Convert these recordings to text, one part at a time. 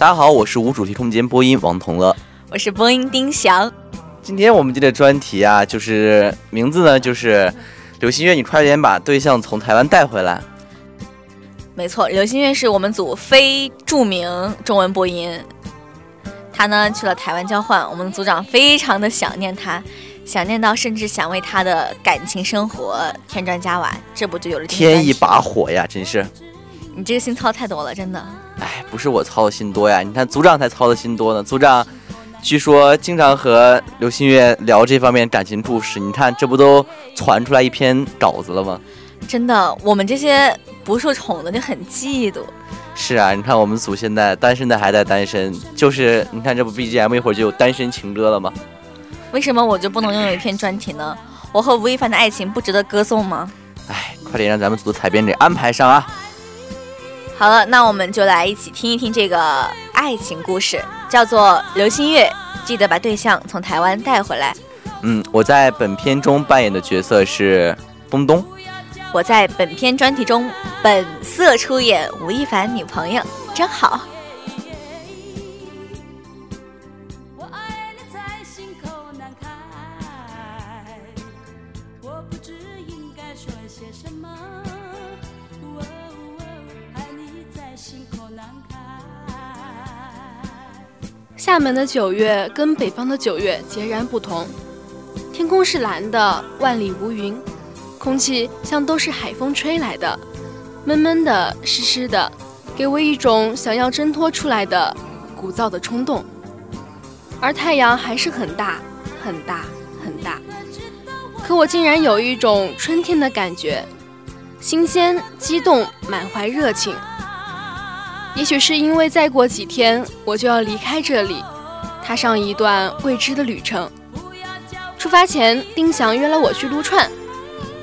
大家好，我是无主题空间播音王同乐，我是播音丁翔。今天我们这个专题啊，就是名字呢，就是刘星月，你快点把对象从台湾带回来。没错，刘星月是我们组非著名中文播音，他呢去了台湾交换，我们组长非常的想念他，想念到甚至想为他的感情生活添砖加瓦，这不就有了添一把火呀？真是，你这个心操太多了，真的。哎，不是我操的心多呀，你看组长才操的心多呢。组长据说经常和刘心月聊这方面感情故事，你看这不都传出来一篇稿子了吗？真的，我们这些不受宠的就很嫉妒。是啊，你看我们组现在单身的还在单身，就是你看这不 BGM 一会儿就有单身情歌了吗？为什么我就不能拥有一篇专题呢？我和吴亦凡的爱情不值得歌颂吗？哎，快点让咱们组的采编给安排上啊！好了，那我们就来一起听一听这个爱情故事，叫做《流星月》，记得把对象从台湾带回来。嗯，我在本片中扮演的角色是东东。我在本片专题中本色出演吴亦凡女朋友，真好。厦门的九月跟北方的九月截然不同，天空是蓝的，万里无云，空气像都是海风吹来的，闷闷的，湿湿的，给我一种想要挣脱出来的鼓噪的冲动。而太阳还是很大，很大，很大，可我竟然有一种春天的感觉，新鲜、激动、满怀热情。也许是因为再过几天我就要离开这里，踏上一段未知的旅程。出发前，丁翔约了我去撸串，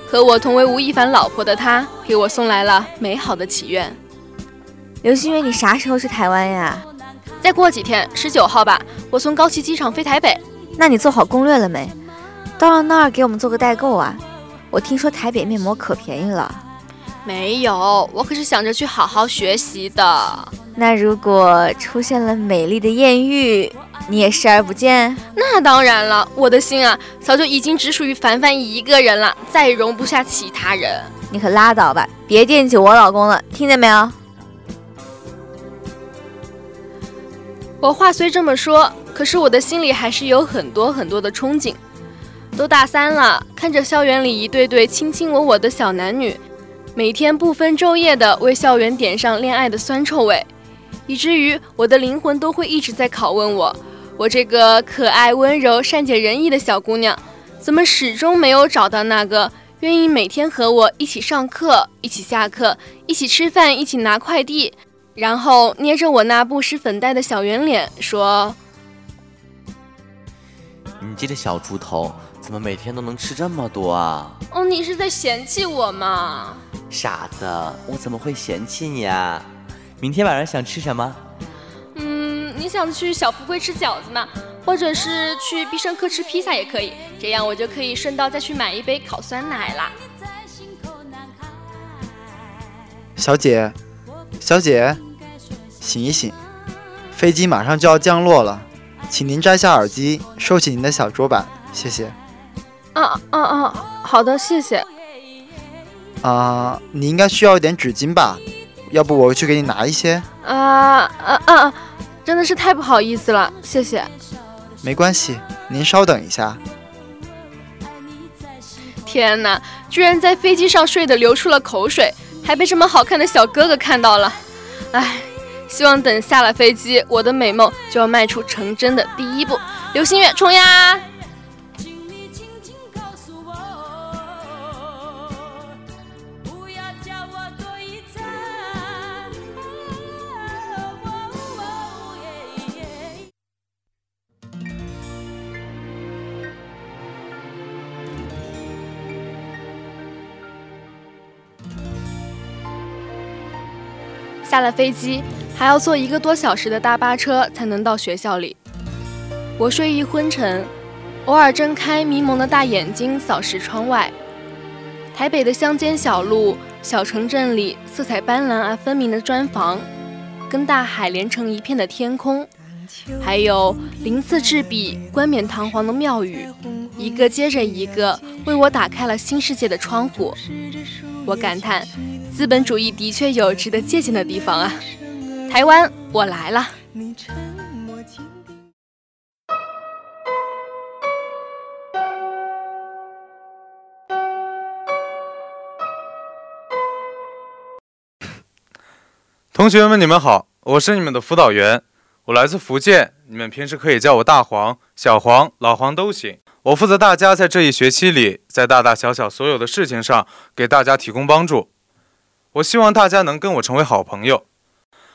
和我同为吴亦凡老婆的他给我送来了美好的祈愿。刘心月，你啥时候去台湾呀？再过几天，十九号吧。我从高崎机场飞台北。那你做好攻略了没？到了那儿给我们做个代购啊！我听说台北面膜可便宜了。没有，我可是想着去好好学习的。那如果出现了美丽的艳遇，你也视而不见？那当然了，我的心啊，早就已经只属于凡凡一个人了，再也容不下其他人。你可拉倒吧，别惦记我老公了，听见没有？我话虽这么说，可是我的心里还是有很多很多的憧憬。都大三了，看着校园里一对对卿卿我我的小男女。每天不分昼夜地为校园点上恋爱的酸臭味，以至于我的灵魂都会一直在拷问我：我这个可爱、温柔、善解人意的小姑娘，怎么始终没有找到那个愿意每天和我一起上课、一起下课、一起吃饭、一起拿快递，然后捏着我那不施粉黛的小圆脸说：“你这个小猪头，怎么每天都能吃这么多啊？”哦，你是在嫌弃我吗？傻子，我怎么会嫌弃你啊？明天晚上想吃什么？嗯，你想去小福贵吃饺子吗？或者是去必胜客吃披萨也可以，这样我就可以顺道再去买一杯烤酸奶啦。小姐，小姐，醒一醒，飞机马上就要降落了，请您摘下耳机，收起您的小桌板，谢谢。啊啊啊！好的，谢谢。啊，你应该需要一点纸巾吧？要不我去给你拿一些？啊啊啊！真的是太不好意思了，谢谢。没关系，您稍等一下。天哪，居然在飞机上睡得流出了口水，还被这么好看的小哥哥看到了。唉，希望等下了飞机，我的美梦就要迈出成真的第一步。流星月冲呀！下了飞机，还要坐一个多小时的大巴车才能到学校里。我睡意昏沉，偶尔睁开迷蒙的大眼睛扫视窗外。台北的乡间小路、小城镇里，色彩斑斓而分明的砖房，跟大海连成一片的天空，还有鳞次栉比、冠冕堂皇的庙宇，一个接着一个为我打开了新世界的窗户。我感叹，资本主义的确有值得借鉴的地方啊！台湾，我来了。同学们，你们好，我是你们的辅导员，我来自福建，你们平时可以叫我大黄、小黄、老黄都行。我负责大家在这一学期里，在大大小小所有的事情上给大家提供帮助。我希望大家能跟我成为好朋友，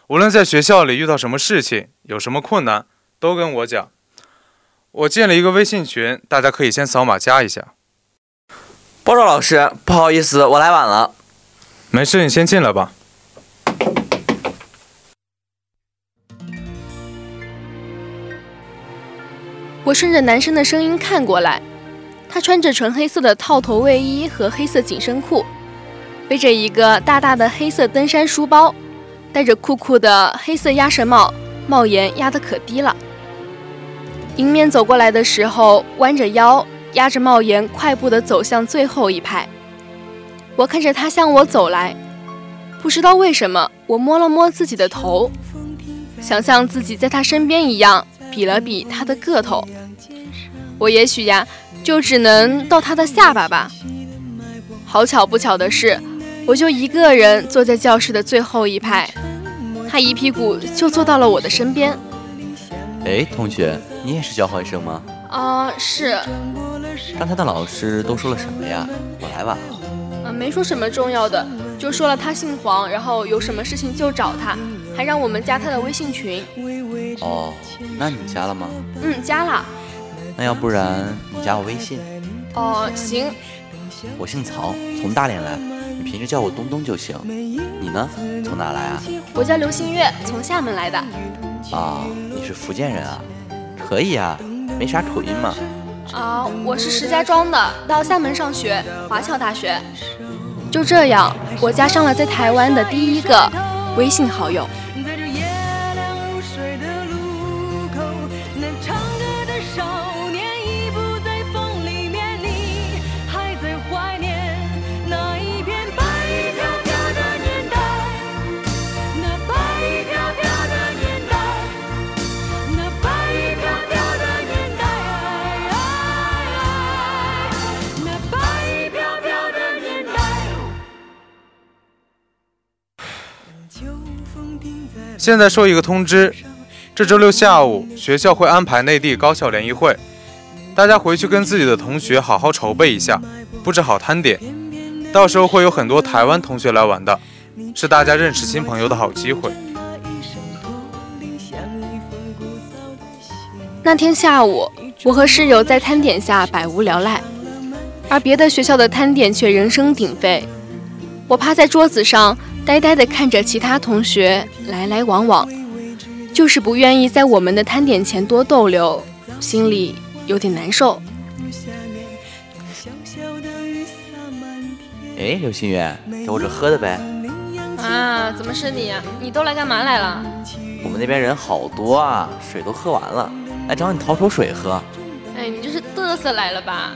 无论在学校里遇到什么事情，有什么困难，都跟我讲。我建了一个微信群，大家可以先扫码加一下。报告老师，不好意思，我来晚了。没事，你先进来吧。我顺着男生的声音看过来，他穿着纯黑色的套头卫衣和黑色紧身裤，背着一个大大的黑色登山书包，戴着酷酷的黑色鸭舌帽，帽檐压得可低了。迎面走过来的时候，弯着腰，压着帽檐，快步地走向最后一排。我看着他向我走来，不知道为什么，我摸了摸自己的头，想像自己在他身边一样。比了比他的个头，我也许呀，就只能到他的下巴吧。好巧不巧的是，我就一个人坐在教室的最后一排，他一屁股就坐到了我的身边。哎，同学，你也是交换生吗？啊，是。刚才的老师都说了什么呀？我来晚了。嗯，没说什么重要的，就说了他姓黄，然后有什么事情就找他，还让我们加他的微信群。哦，那你加了吗？嗯，加了。那要不然你加我微信？哦，行。我姓曹，从大连来，你平时叫我东东就行。你呢？从哪来啊？我叫刘新月，从厦门来的。啊，你是福建人啊？可以啊，没啥口音嘛。啊，我是石家庄的，到厦门上学，华侨大学。就这样，我加上了在台湾的第一个微信好友。现在说一个通知，这周六下午学校会安排内地高校联谊会，大家回去跟自己的同学好好筹备一下，布置好摊点，到时候会有很多台湾同学来玩的，是大家认识新朋友的好机会。那天下午，我和室友在摊点下百无聊赖，而别的学校的摊点却人声鼎沸。我趴在桌子上。呆呆地看着其他同学来来往往，就是不愿意在我们的摊点前多逗留，心里有点难受。哎，刘心远，在我这喝的呗。啊，怎么是你啊？你都来干嘛来了？我们那边人好多啊，水都喝完了，来找你讨口水喝。哎，你这是嘚瑟来了吧？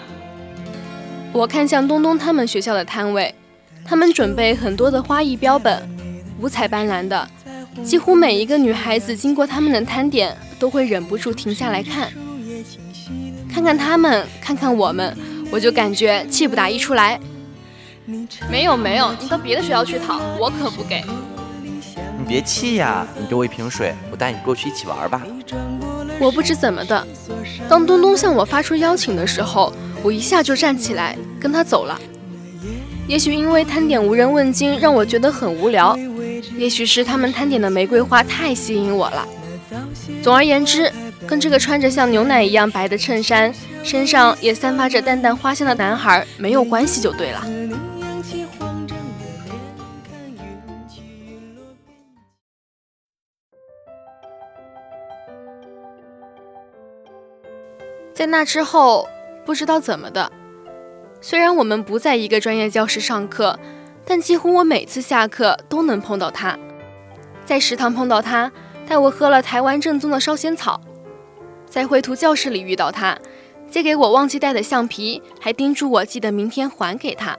我看向东东他们学校的摊位。他们准备很多的花艺标本，五彩斑斓的，几乎每一个女孩子经过他们的摊点，都会忍不住停下来看。看看他们，看看我们，我就感觉气不打一处来。没有没有，你到别的学校去讨，我可不给。你别气呀，你给我一瓶水，我带你过去一起玩吧。我不知怎么的，当东东向我发出邀请的时候，我一下就站起来跟他走了。也许因为摊点无人问津，让我觉得很无聊；也许是他们摊点的玫瑰花太吸引我了。总而言之，跟这个穿着像牛奶一样白的衬衫、身上也散发着淡淡花香的男孩没有关系就对了。在那之后，不知道怎么的。虽然我们不在一个专业教室上课，但几乎我每次下课都能碰到他。在食堂碰到他，带我喝了台湾正宗的烧仙草；在绘图教室里遇到他，借给我忘记带的橡皮，还叮嘱我记得明天还给他。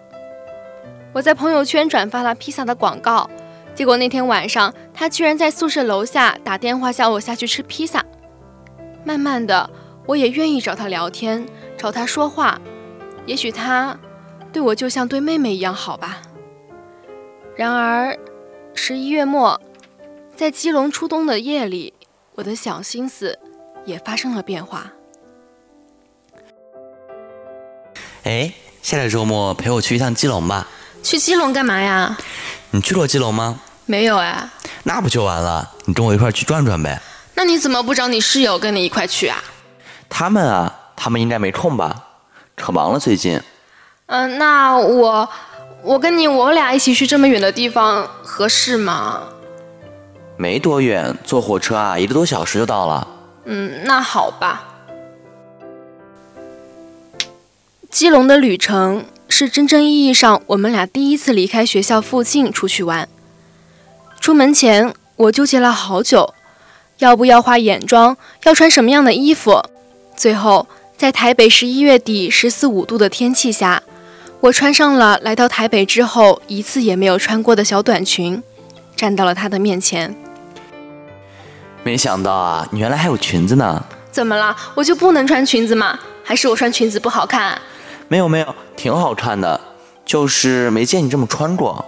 我在朋友圈转发了披萨的广告，结果那天晚上他居然在宿舍楼下打电话叫我下去吃披萨。慢慢的，我也愿意找他聊天，找他说话。也许他对我就像对妹妹一样好吧。然而，十一月末。在基隆初冬的夜里，我的小心思也发生了变化。哎，下个周末陪我去一趟基隆吧。去基隆干嘛呀？你去过基隆吗？没有哎。那不就完了？你跟我一块去转转呗。那你怎么不找你室友跟你一块去啊？他们啊，他们应该没空吧？可忙了最近。嗯，那我我跟你我俩一起去这么远的地方合适吗？没多远，坐火车啊，一个多小时就到了。嗯，那好吧。基隆的旅程是真正意义上我们俩第一次离开学校附近出去玩。出门前，我纠结了好久，要不要化眼妆，要穿什么样的衣服。最后，在台北十一月底十四五度的天气下，我穿上了来到台北之后一次也没有穿过的小短裙，站到了他的面前。没想到啊，你原来还有裙子呢！怎么了？我就不能穿裙子吗？还是我穿裙子不好看？没有没有，挺好看的，就是没见你这么穿过。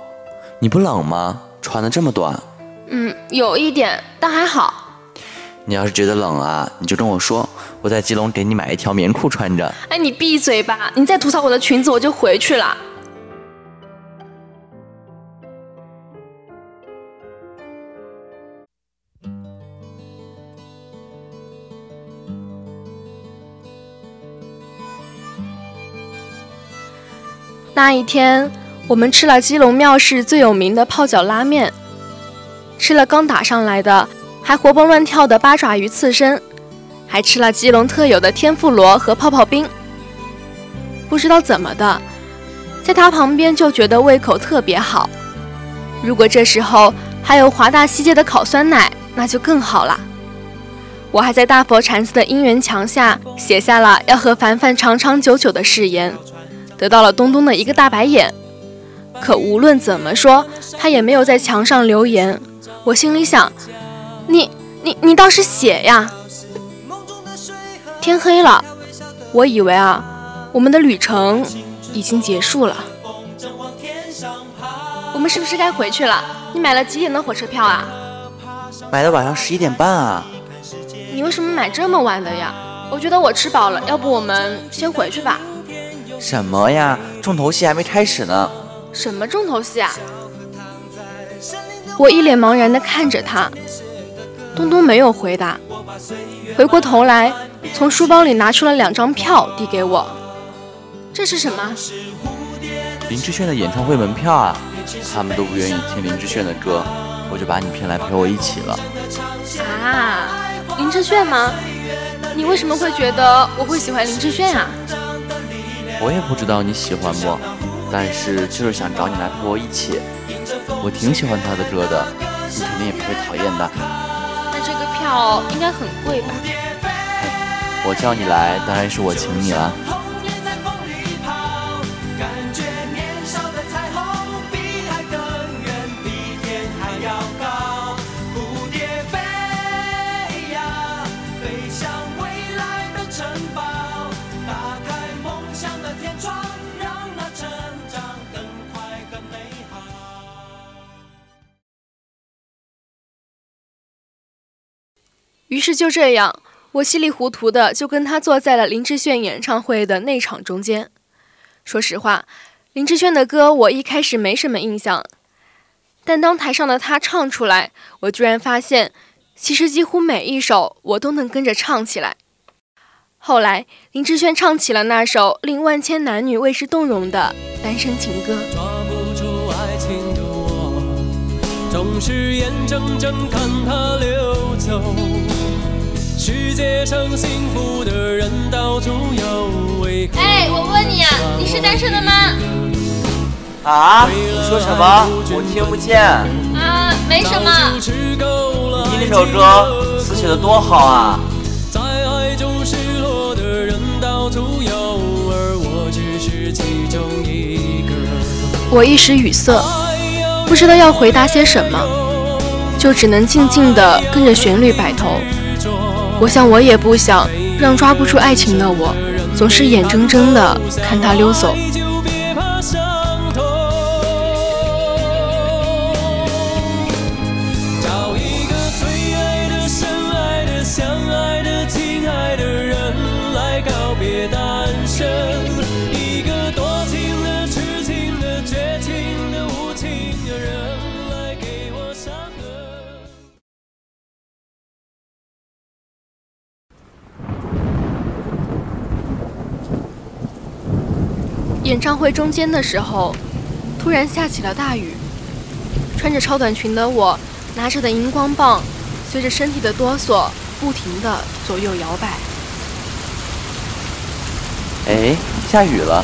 你不冷吗？穿的这么短？嗯，有一点，但还好。你要是觉得冷啊，你就跟我说，我在基隆给你买一条棉裤穿着。哎，你闭嘴吧！你再吐槽我的裙子，我就回去了。那一天，我们吃了基隆庙市最有名的泡脚拉面，吃了刚打上来的还活蹦乱跳的八爪鱼刺身，还吃了基隆特有的天妇罗和泡泡冰。不知道怎么的，在他旁边就觉得胃口特别好。如果这时候还有华大西街的烤酸奶，那就更好了。我还在大佛禅寺的姻缘墙下写下了要和凡凡长长久久的誓言。得到了东东的一个大白眼，可无论怎么说，他也没有在墙上留言。我心里想，你你你倒是写呀！天黑了，我以为啊，我们的旅程已经结束了。我们是不是该回去了？你买了几点的火车票啊？买的晚上十一点半啊。你为什么买这么晚的呀？我觉得我吃饱了，要不我们先回去吧。什么呀？重头戏还没开始呢。什么重头戏啊？我一脸茫然地看着他，东东没有回答。回过头来，从书包里拿出了两张票递给我。这是什么？林志炫的演唱会门票啊！他们都不愿意听林志炫的歌，我就把你骗来陪我一起了。啊，林志炫吗？你为什么会觉得我会喜欢林志炫啊？我也不知道你喜欢不，但是就是想找你来陪我一起。我挺喜欢他的歌的，你肯定也不会讨厌的。这个票应该很贵吧？我叫你来，当然是我请你了。于是就这样，我稀里糊涂的就跟他坐在了林志炫演唱会的内场中间。说实话，林志炫的歌我一开始没什么印象，但当台上的他唱出来，我居然发现，其实几乎每一首我都能跟着唱起来。后来，林志炫唱起了那首令万千男女为之动容的《单身情歌》。总是眼睁睁看它流走。世界上幸福的人到处有。哎，我问你啊，你是单身的吗？啊？你说什么？我听不见。啊。没什么。你那首歌词写的多好啊！我一时语塞，不知道要回答些什么，就只能静静的跟着旋律摆头。我想，我也不想让抓不住爱情的我，总是眼睁睁的看他溜走。演唱会中间的时候，突然下起了大雨。穿着超短裙的我，拿着的荧光棒，随着身体的哆嗦，不停的左右摇摆。哎，下雨了。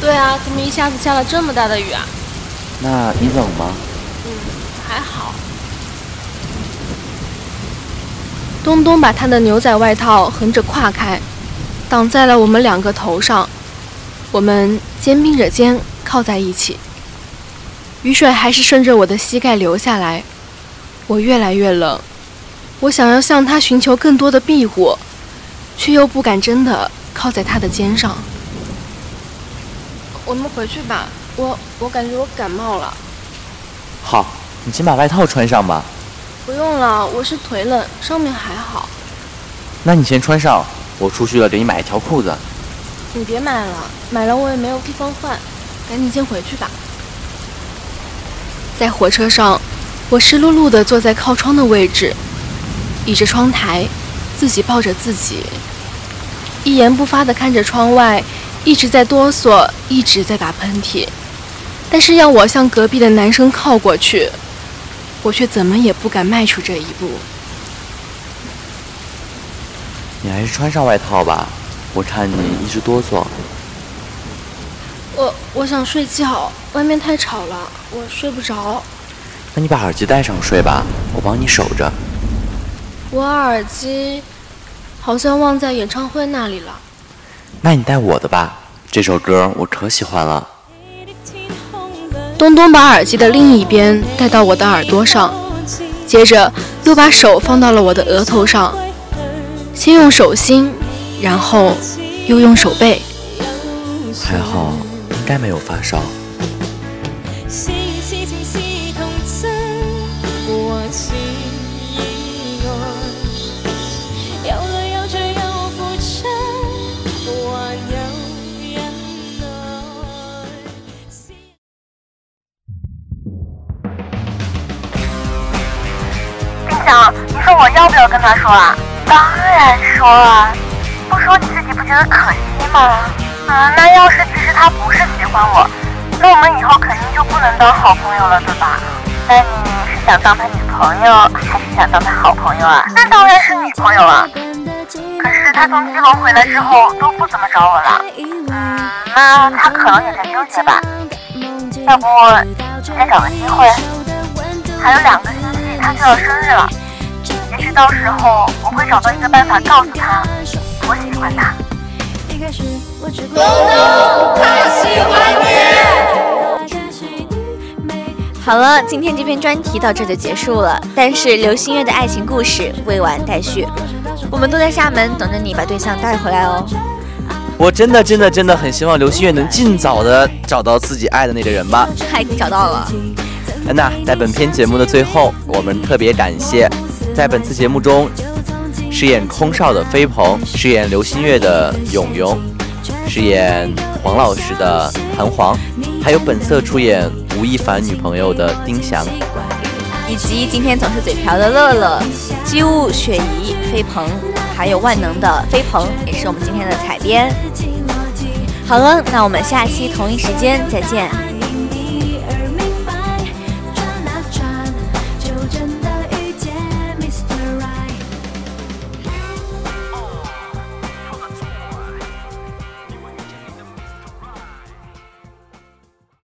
对啊，怎么一下子下了这么大的雨啊？那你冷吗？嗯，还好。东东把他的牛仔外套横着跨开，挡在了我们两个头上。我们肩并着肩靠在一起，雨水还是顺着我的膝盖流下来，我越来越冷，我想要向他寻求更多的庇护，却又不敢真的靠在他的肩上。我们回去吧，我我感觉我感冒了。好，你先把外套穿上吧。不用了，我是腿冷，上面还好。那你先穿上，我出去了给你买一条裤子。你别买了，买了我也没有地方换，赶紧先回去吧。在火车上，我湿漉漉的坐在靠窗的位置，倚着窗台，自己抱着自己，一言不发的看着窗外，一直在哆嗦，一直在打喷嚏。但是要我向隔壁的男生靠过去，我却怎么也不敢迈出这一步。你还是穿上外套吧。我看你一直哆嗦。我我想睡觉，外面太吵了，我睡不着。那你把耳机戴上睡吧，我帮你守着。我耳机好像忘在演唱会那里了。那你戴我的吧，这首歌我可喜欢了。东东把耳机的另一边戴到我的耳朵上，接着又把手放到了我的额头上，先用手心。然后又用手背，还好，应该没有发烧。冰强，你说我要不要跟他说啊？当然说啊。说你自己不觉得可惜吗？啊，那要是其实他不是喜欢我，那我们以后肯定就不能当好朋友了，对吧？那你是想当他女朋友，还是想当他好朋友啊？那当然是女朋友了。可是他从基隆回来之后都不怎么找我了，嗯，那他可能也在纠结吧。要不今天找个机会，还有两个星期他就要生日了，也许到时候我会找到一个办法告诉他。我喜欢他。东东，他喜欢你。好了，今天这篇专题到这就结束了。但是刘心月的爱情故事未完待续，我们都在厦门等着你把对象带回来哦。我真的真的真的很希望刘心月能尽早的找到自己爱的那个人吧。他已经找到了。那在本篇节目的最后，我们特别感谢在本次节目中。饰演空少的飞鹏，饰演刘心月的永永，饰演黄老师的弹簧，还有本色出演吴亦凡女朋友的丁翔，以及今天总是嘴瓢的乐乐、机务雪姨、飞鹏，还有万能的飞鹏，也是我们今天的采编。好了，那我们下期同一时间再见。